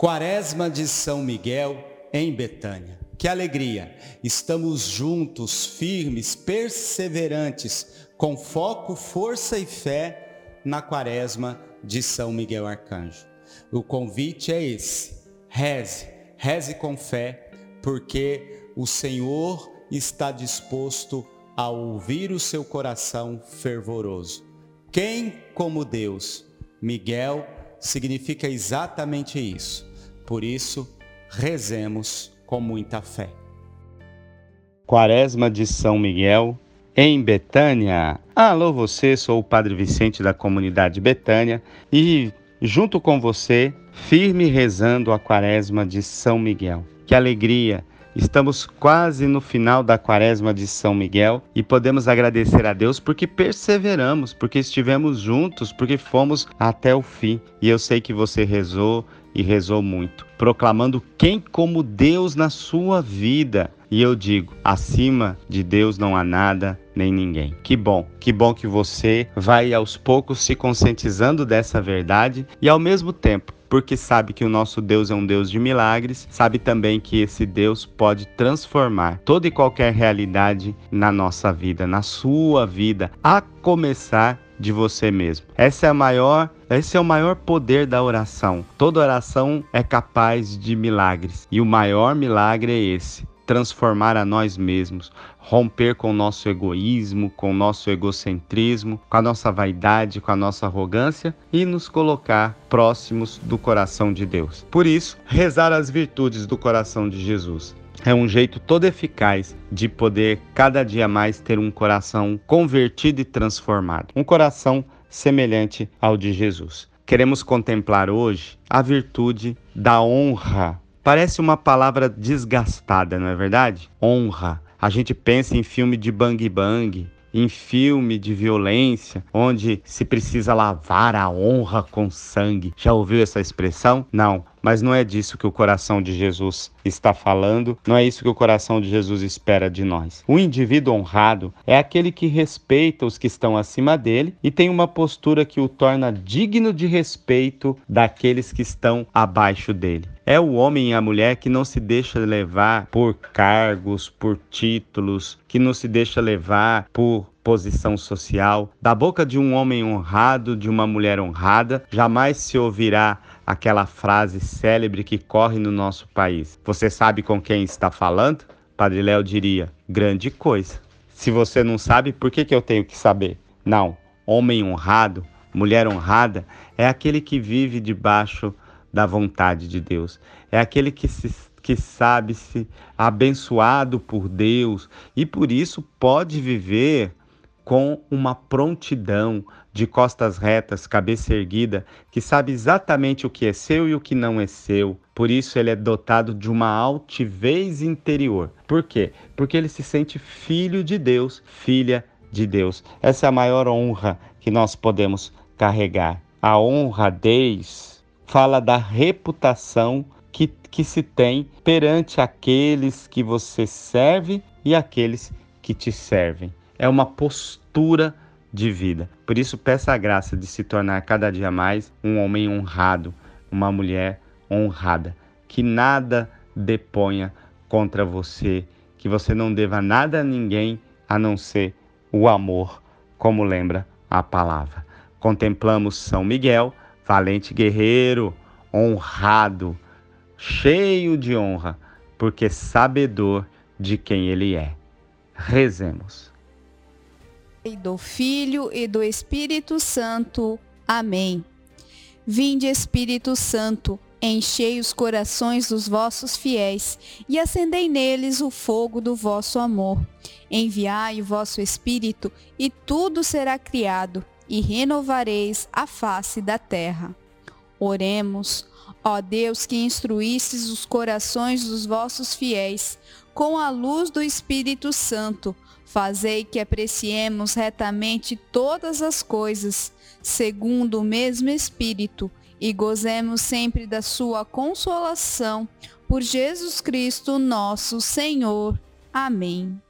Quaresma de São Miguel em Betânia. Que alegria! Estamos juntos, firmes, perseverantes, com foco, força e fé na Quaresma de São Miguel Arcanjo. O convite é esse: reze, reze com fé, porque o Senhor está disposto a ouvir o seu coração fervoroso. Quem como Deus? Miguel significa exatamente isso por isso, rezemos com muita fé. Quaresma de São Miguel, em Betânia. Alô você, sou o Padre Vicente da comunidade Betânia e junto com você, firme rezando a Quaresma de São Miguel. Que alegria Estamos quase no final da quaresma de São Miguel e podemos agradecer a Deus porque perseveramos, porque estivemos juntos, porque fomos até o fim. E eu sei que você rezou e rezou muito, proclamando quem como Deus na sua vida. E eu digo: acima de Deus não há nada nem ninguém. Que bom, que bom que você vai aos poucos se conscientizando dessa verdade e ao mesmo tempo porque sabe que o nosso Deus é um Deus de milagres, sabe também que esse Deus pode transformar toda e qualquer realidade na nossa vida, na sua vida, a começar de você mesmo. Essa é a maior, esse é o maior poder da oração. Toda oração é capaz de milagres, e o maior milagre é esse, transformar a nós mesmos, romper com o nosso egoísmo, com o nosso egocentrismo, com a nossa vaidade, com a nossa arrogância e nos colocar próximos do coração de Deus. Por isso, rezar as virtudes do coração de Jesus é um jeito todo eficaz de poder cada dia mais ter um coração convertido e transformado, um coração semelhante ao de Jesus. Queremos contemplar hoje a virtude da honra Parece uma palavra desgastada, não é verdade? Honra. A gente pensa em filme de bang bang, em filme de violência, onde se precisa lavar a honra com sangue. Já ouviu essa expressão? Não. Mas não é disso que o coração de Jesus está falando, não é isso que o coração de Jesus espera de nós. O indivíduo honrado é aquele que respeita os que estão acima dele e tem uma postura que o torna digno de respeito daqueles que estão abaixo dele. É o homem e a mulher que não se deixa levar por cargos, por títulos, que não se deixa levar por posição social. Da boca de um homem honrado, de uma mulher honrada, jamais se ouvirá aquela frase célebre que corre no nosso país. Você sabe com quem está falando? Padre Léo diria: grande coisa. Se você não sabe, por que, que eu tenho que saber? Não. Homem honrado, mulher honrada, é aquele que vive debaixo da vontade de Deus. É aquele que se que sabe-se abençoado por Deus e por isso pode viver com uma prontidão, de costas retas, cabeça erguida, que sabe exatamente o que é seu e o que não é seu. Por isso ele é dotado de uma altivez interior. Por quê? Porque ele se sente filho de Deus, filha de Deus. Essa é a maior honra que nós podemos carregar. A honradez fala da reputação que, que se tem perante aqueles que você serve e aqueles que te servem. É uma postura de vida. Por isso, peça a graça de se tornar cada dia mais um homem honrado, uma mulher honrada. Que nada deponha contra você, que você não deva nada a ninguém a não ser o amor, como lembra a palavra. Contemplamos São Miguel, valente guerreiro, honrado, cheio de honra, porque sabedor de quem ele é. Rezemos e do Filho e do Espírito Santo. Amém. Vinde, Espírito Santo, enchei os corações dos vossos fiéis e acendei neles o fogo do vosso amor. Enviai o vosso Espírito e tudo será criado e renovareis a face da terra. Oremos, ó Deus que instruístes os corações dos vossos fiéis com a luz do Espírito Santo Fazei que apreciemos retamente todas as coisas, segundo o mesmo Espírito, e gozemos sempre da sua consolação. Por Jesus Cristo, nosso Senhor. Amém.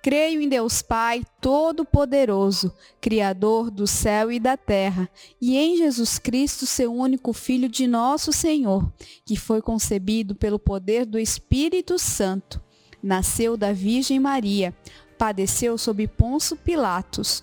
Creio em Deus Pai Todo-Poderoso, Criador do céu e da terra, e em Jesus Cristo, seu único Filho de nosso Senhor, que foi concebido pelo poder do Espírito Santo. Nasceu da Virgem Maria, padeceu sob Ponço Pilatos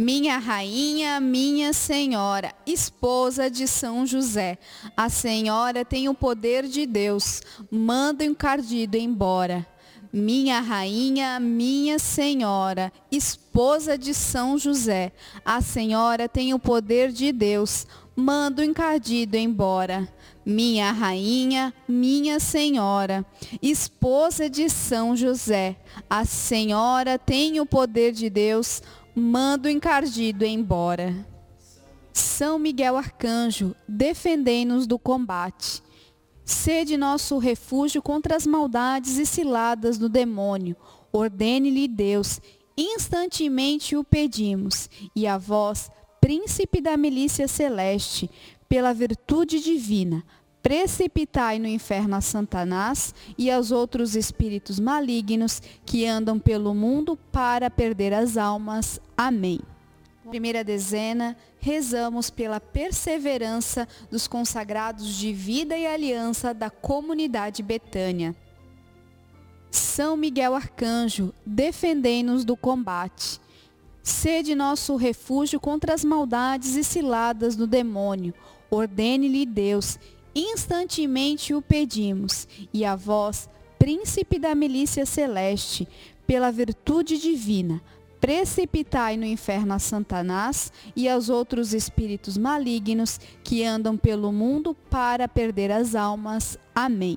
Minha rainha, minha senhora, esposa de São José, a senhora tem o poder de Deus, manda o encardido embora. Minha rainha, minha senhora, esposa de São José, a senhora tem o poder de Deus, manda o encardido embora. Minha rainha, minha senhora, esposa de São José, a senhora tem o poder de Deus, manda o encardido embora. São Miguel Arcanjo, defendei-nos do combate. Sede nosso refúgio contra as maldades e ciladas do demônio. Ordene-lhe Deus, instantemente o pedimos. E a vós, príncipe da milícia celeste, pela virtude divina, precipitai no inferno a Satanás e aos outros espíritos malignos que andam pelo mundo para perder as almas. Amém. Primeira dezena, rezamos pela perseverança dos consagrados de vida e aliança da comunidade Betânia. São Miguel Arcanjo, defendei-nos do combate. Sede nosso refúgio contra as maldades e ciladas do demônio. Ordene-lhe Deus instantemente o pedimos, e a vós, príncipe da milícia celeste, pela virtude divina, precipitai no inferno a Satanás e aos outros espíritos malignos que andam pelo mundo para perder as almas. Amém.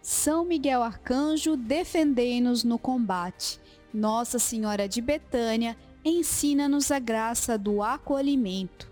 São Miguel Arcanjo, defendei-nos no combate. Nossa Senhora de Betânia, ensina-nos a graça do acolhimento.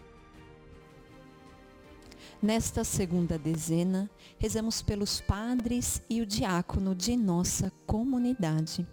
Nesta segunda dezena, rezamos pelos padres e o diácono de nossa comunidade.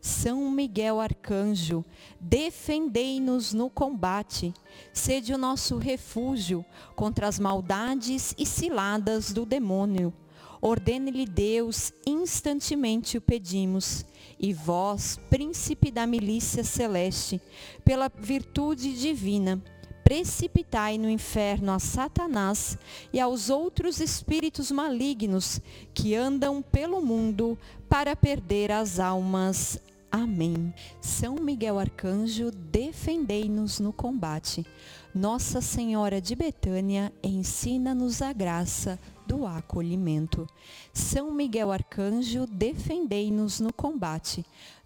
São Miguel Arcanjo, defendei-nos no combate, sede o nosso refúgio contra as maldades e ciladas do demônio. Ordene-lhe Deus, instantemente o pedimos. E vós, príncipe da milícia celeste, pela virtude divina, precipitai no inferno a Satanás e aos outros espíritos malignos que andam pelo mundo para perder as almas. Amém. São Miguel Arcanjo, defendei-nos no combate. Nossa Senhora de Betânia, ensina-nos a graça do acolhimento. São Miguel Arcanjo, defendei-nos no combate.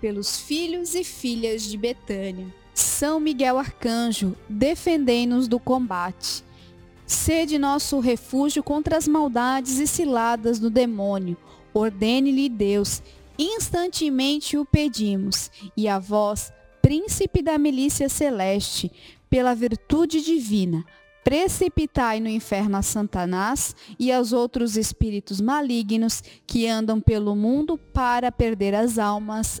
pelos filhos e filhas de Betânia. São Miguel Arcanjo, defendei-nos do combate. Sede nosso refúgio contra as maldades e ciladas do demônio. Ordene-lhe Deus, instantemente o pedimos. E a vós, príncipe da milícia celeste, pela virtude divina, precipitai no inferno a Satanás e aos outros espíritos malignos que andam pelo mundo para perder as almas.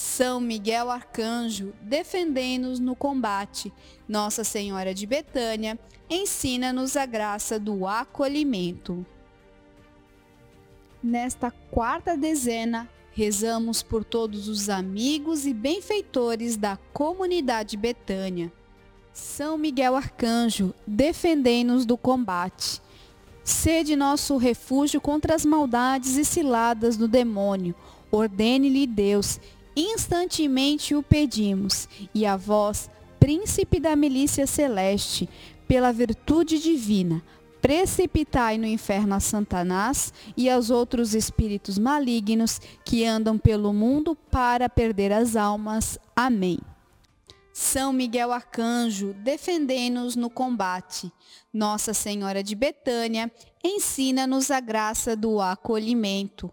São Miguel Arcanjo, defendei-nos no combate. Nossa Senhora de Betânia, ensina-nos a graça do acolhimento. Nesta quarta dezena, rezamos por todos os amigos e benfeitores da comunidade Betânia. São Miguel Arcanjo, defendei-nos do combate. Sede nosso refúgio contra as maldades e ciladas do demônio. Ordene-lhe Deus instantemente o pedimos, e a vós, príncipe da milícia celeste, pela virtude divina, precipitai no inferno a Satanás e aos outros espíritos malignos que andam pelo mundo para perder as almas. Amém. São Miguel Arcanjo, defendei-nos no combate. Nossa Senhora de Betânia, ensina-nos a graça do acolhimento.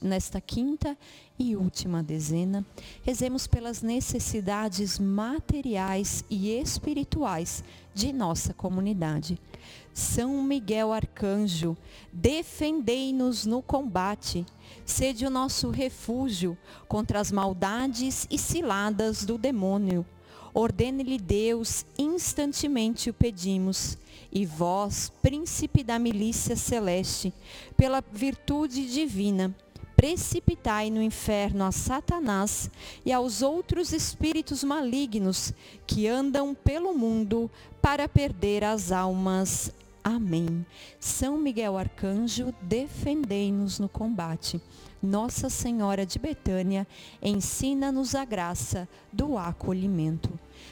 Nesta quinta e última dezena, rezemos pelas necessidades materiais e espirituais de nossa comunidade. São Miguel Arcanjo, defendei-nos no combate, sede o nosso refúgio contra as maldades e ciladas do demônio Ordene-lhe Deus, instantemente o pedimos. E vós, príncipe da milícia celeste, pela virtude divina, precipitai no inferno a Satanás e aos outros espíritos malignos que andam pelo mundo para perder as almas. Amém. São Miguel Arcanjo, defendei-nos no combate. Nossa Senhora de Betânia, ensina-nos a graça do acolhimento.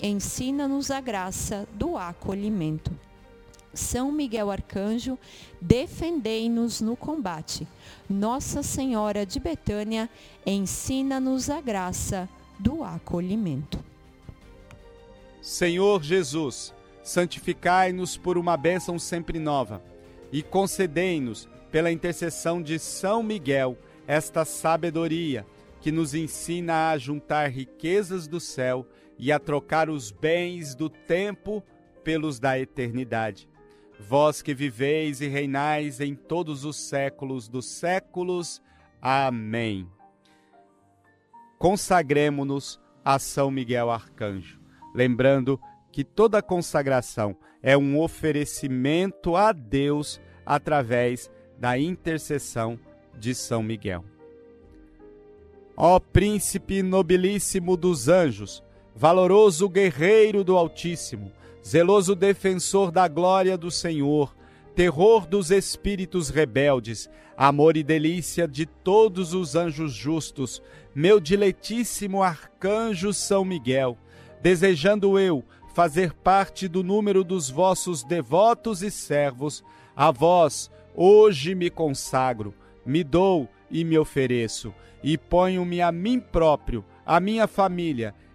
ensina-nos a graça do acolhimento. São Miguel Arcanjo, defendei-nos no combate. Nossa Senhora de Betânia, ensina-nos a graça do acolhimento. Senhor Jesus, santificai-nos por uma bênção sempre nova e concedei-nos, pela intercessão de São Miguel, esta sabedoria que nos ensina a juntar riquezas do céu e a trocar os bens do tempo pelos da eternidade. Vós que viveis e reinais em todos os séculos dos séculos. Amém. Consagremos-nos a São Miguel Arcanjo, lembrando que toda consagração é um oferecimento a Deus através da intercessão de São Miguel. Ó príncipe nobilíssimo dos anjos, valoroso guerreiro do Altíssimo, zeloso defensor da glória do Senhor, terror dos espíritos rebeldes, amor e delícia de todos os anjos justos, meu diletíssimo arcanjo São Miguel, desejando eu fazer parte do número dos vossos devotos e servos, a vós hoje me consagro, me dou e me ofereço e ponho-me a mim próprio, a minha família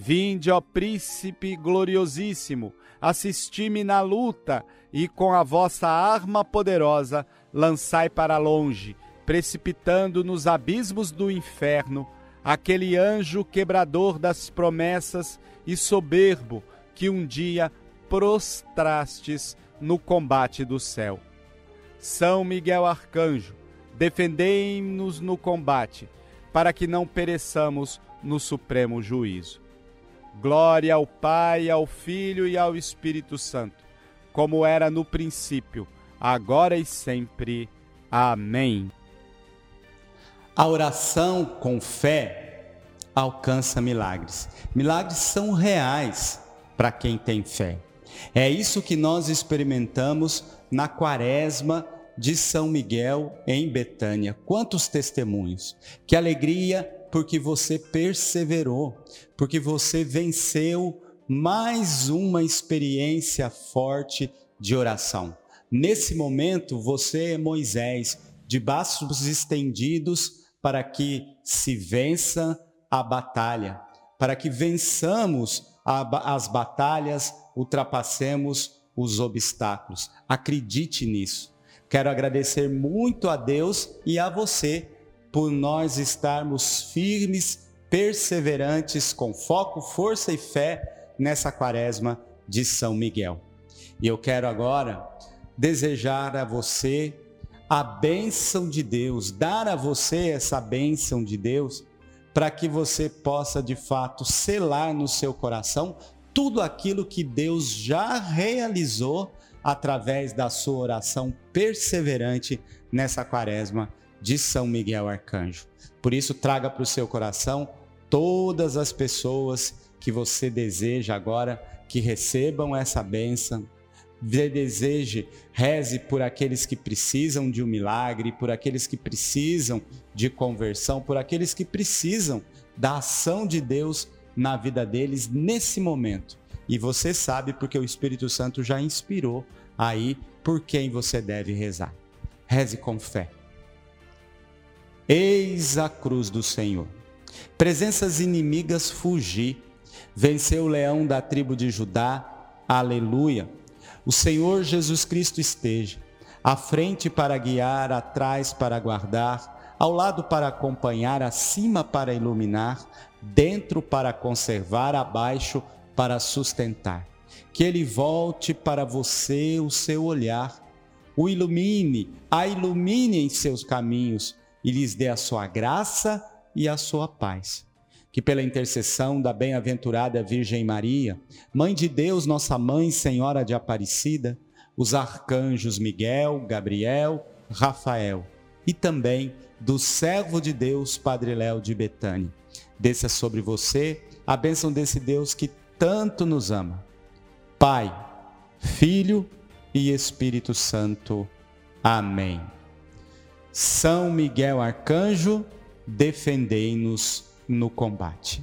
Vinde, ó príncipe gloriosíssimo, assisti-me na luta e com a vossa arma poderosa lançai para longe, precipitando nos abismos do inferno, aquele anjo quebrador das promessas e soberbo que um dia prostrastes no combate do céu. São Miguel Arcanjo, defendei-nos no combate, para que não pereçamos no supremo juízo. Glória ao Pai, ao Filho e ao Espírito Santo, como era no princípio, agora e sempre. Amém. A oração com fé alcança milagres. Milagres são reais para quem tem fé. É isso que nós experimentamos na quaresma de São Miguel em Betânia. Quantos testemunhos! Que alegria porque você perseverou, porque você venceu mais uma experiência forte de oração. Nesse momento, você é Moisés, de braços estendidos para que se vença a batalha, para que vençamos a, as batalhas, ultrapassemos os obstáculos. Acredite nisso. Quero agradecer muito a Deus e a você por nós estarmos firmes, perseverantes, com foco, força e fé nessa quaresma de São Miguel. E eu quero agora desejar a você a bênção de Deus, dar a você essa bênção de Deus, para que você possa de fato selar no seu coração tudo aquilo que Deus já realizou através da sua oração perseverante nessa quaresma de São Miguel Arcanjo. Por isso, traga para o seu coração todas as pessoas que você deseja agora que recebam essa bênção. Deseje, reze por aqueles que precisam de um milagre, por aqueles que precisam de conversão, por aqueles que precisam da ação de Deus na vida deles nesse momento. E você sabe porque o Espírito Santo já inspirou aí por quem você deve rezar. Reze com fé. Eis a cruz do Senhor. Presenças inimigas fugi. Venceu o leão da tribo de Judá. Aleluia. O Senhor Jesus Cristo esteja à frente para guiar, atrás para guardar, ao lado para acompanhar, acima para iluminar, dentro para conservar, abaixo para sustentar. Que ele volte para você o seu olhar, o ilumine, a ilumine em seus caminhos e lhes dê a sua graça e a sua paz. Que pela intercessão da bem-aventurada Virgem Maria, Mãe de Deus, nossa Mãe, Senhora de Aparecida, os arcanjos Miguel, Gabriel, Rafael e também do servo de Deus, Padre Léo de Betânia. Desça sobre você a bênção desse Deus que tanto nos ama. Pai, Filho e Espírito Santo. Amém. São Miguel Arcanjo, defendei-nos no combate.